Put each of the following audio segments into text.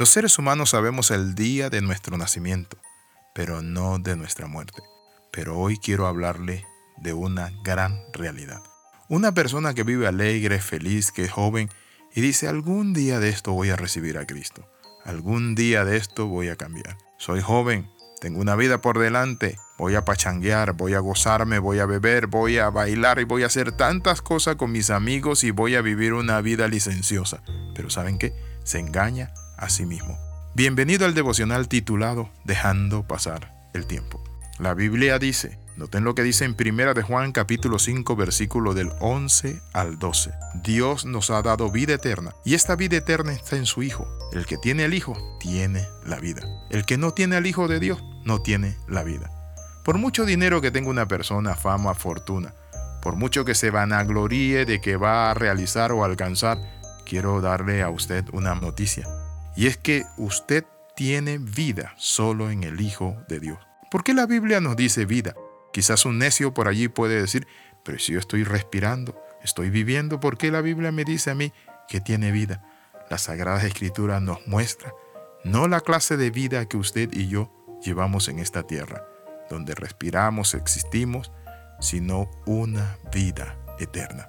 Los seres humanos sabemos el día de nuestro nacimiento, pero no de nuestra muerte. Pero hoy quiero hablarle de una gran realidad. Una persona que vive alegre, feliz, que es joven y dice, algún día de esto voy a recibir a Cristo. Algún día de esto voy a cambiar. Soy joven, tengo una vida por delante, voy a pachanguear, voy a gozarme, voy a beber, voy a bailar y voy a hacer tantas cosas con mis amigos y voy a vivir una vida licenciosa. Pero ¿saben qué? Se engaña a mismo. Bienvenido al devocional titulado Dejando pasar el tiempo. La Biblia dice, noten lo que dice en Primera de Juan capítulo 5 versículo del 11 al 12. Dios nos ha dado vida eterna y esta vida eterna está en su Hijo. El que tiene al Hijo tiene la vida. El que no tiene al Hijo de Dios no tiene la vida. Por mucho dinero que tenga una persona, fama, fortuna, por mucho que se vanagloríe de que va a realizar o alcanzar, quiero darle a usted una noticia. Y es que usted tiene vida solo en el Hijo de Dios. ¿Por qué la Biblia nos dice vida? Quizás un necio por allí puede decir, pero si yo estoy respirando, estoy viviendo, ¿por qué la Biblia me dice a mí que tiene vida? La Sagrada Escritura nos muestra no la clase de vida que usted y yo llevamos en esta tierra, donde respiramos, existimos, sino una vida eterna.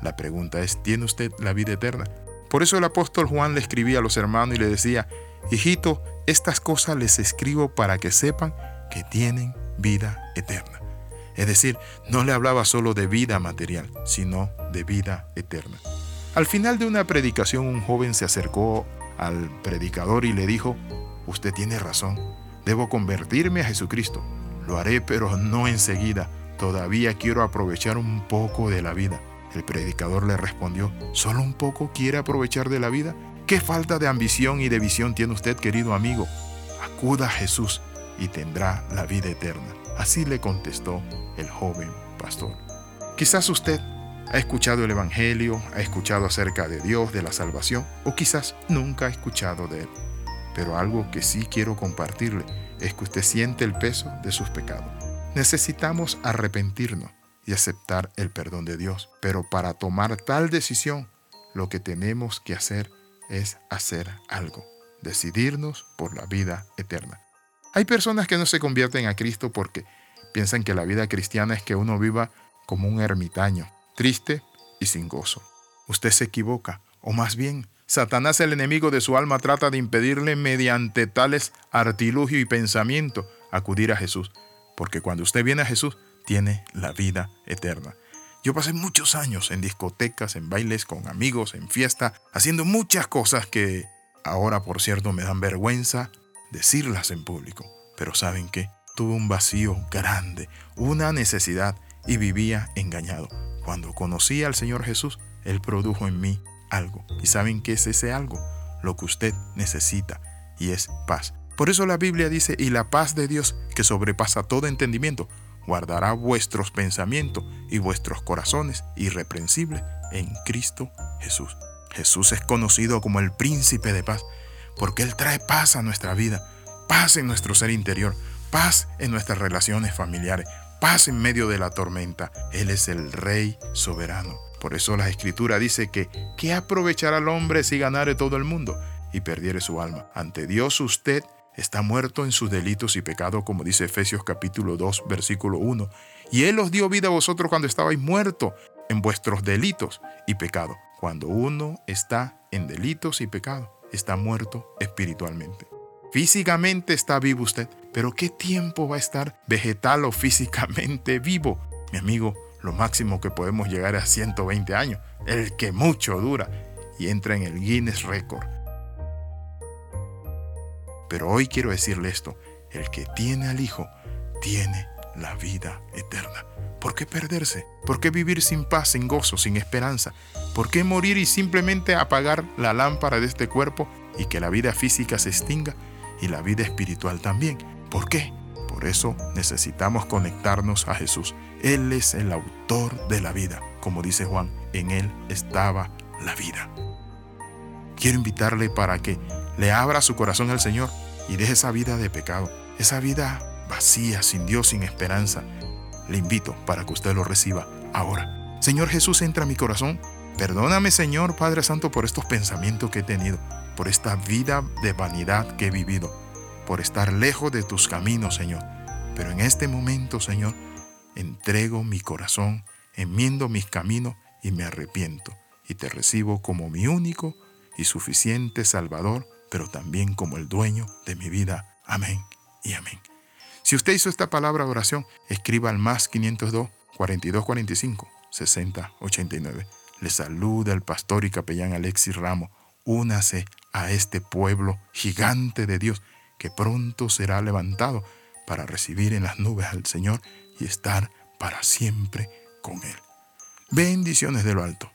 La pregunta es, ¿tiene usted la vida eterna? Por eso el apóstol Juan le escribía a los hermanos y le decía, hijito, estas cosas les escribo para que sepan que tienen vida eterna. Es decir, no le hablaba solo de vida material, sino de vida eterna. Al final de una predicación un joven se acercó al predicador y le dijo, usted tiene razón, debo convertirme a Jesucristo. Lo haré, pero no enseguida. Todavía quiero aprovechar un poco de la vida. El predicador le respondió, ¿solo un poco quiere aprovechar de la vida? ¿Qué falta de ambición y de visión tiene usted, querido amigo? Acuda a Jesús y tendrá la vida eterna. Así le contestó el joven pastor. Quizás usted ha escuchado el Evangelio, ha escuchado acerca de Dios, de la salvación, o quizás nunca ha escuchado de Él. Pero algo que sí quiero compartirle es que usted siente el peso de sus pecados. Necesitamos arrepentirnos y aceptar el perdón de Dios. Pero para tomar tal decisión, lo que tenemos que hacer es hacer algo, decidirnos por la vida eterna. Hay personas que no se convierten a Cristo porque piensan que la vida cristiana es que uno viva como un ermitaño, triste y sin gozo. Usted se equivoca, o más bien, Satanás, el enemigo de su alma, trata de impedirle mediante tales artilugio y pensamiento acudir a Jesús, porque cuando usted viene a Jesús, tiene la vida eterna. Yo pasé muchos años en discotecas, en bailes, con amigos, en fiesta, haciendo muchas cosas que ahora, por cierto, me dan vergüenza decirlas en público. Pero ¿saben qué? Tuve un vacío grande, una necesidad y vivía engañado. Cuando conocí al Señor Jesús, Él produjo en mí algo. ¿Y saben qué es ese algo? Lo que usted necesita y es paz. Por eso la Biblia dice, y la paz de Dios, que sobrepasa todo entendimiento, guardará vuestros pensamientos y vuestros corazones irreprensibles en Cristo Jesús. Jesús es conocido como el príncipe de paz, porque Él trae paz a nuestra vida, paz en nuestro ser interior, paz en nuestras relaciones familiares, paz en medio de la tormenta. Él es el Rey soberano. Por eso la Escritura dice que, ¿qué aprovechará el hombre si ganare todo el mundo y perdiere su alma? Ante Dios usted está muerto en sus delitos y pecados, como dice Efesios capítulo 2, versículo 1. Y Él os dio vida a vosotros cuando estabais muertos en vuestros delitos y pecados. Cuando uno está en delitos y pecados, está muerto espiritualmente. Físicamente está vivo usted, pero ¿qué tiempo va a estar vegetal o físicamente vivo? Mi amigo, lo máximo que podemos llegar es a 120 años, el que mucho dura, y entra en el Guinness Record. Pero hoy quiero decirle esto, el que tiene al Hijo, tiene la vida eterna. ¿Por qué perderse? ¿Por qué vivir sin paz, sin gozo, sin esperanza? ¿Por qué morir y simplemente apagar la lámpara de este cuerpo y que la vida física se extinga y la vida espiritual también? ¿Por qué? Por eso necesitamos conectarnos a Jesús. Él es el autor de la vida. Como dice Juan, en Él estaba la vida. Quiero invitarle para que le abra su corazón al Señor y deje esa vida de pecado, esa vida vacía, sin Dios, sin esperanza. Le invito para que usted lo reciba ahora. Señor Jesús, entra a mi corazón Perdóname, Señor Padre Santo, por estos pensamientos que he tenido, por esta vida de vanidad que he vivido, por estar lejos de tus caminos, Señor. Pero en este momento, Señor, entrego mi corazón, enmiendo mis caminos y me arrepiento y te recibo como mi único y suficiente Salvador, pero también como el dueño de mi vida. Amén y amén. Si usted hizo esta palabra oración, escriba al más 502 4245 6089. Le saluda el pastor y capellán Alexis Ramos. Únase a este pueblo gigante de Dios que pronto será levantado para recibir en las nubes al Señor y estar para siempre con Él. Bendiciones de lo alto.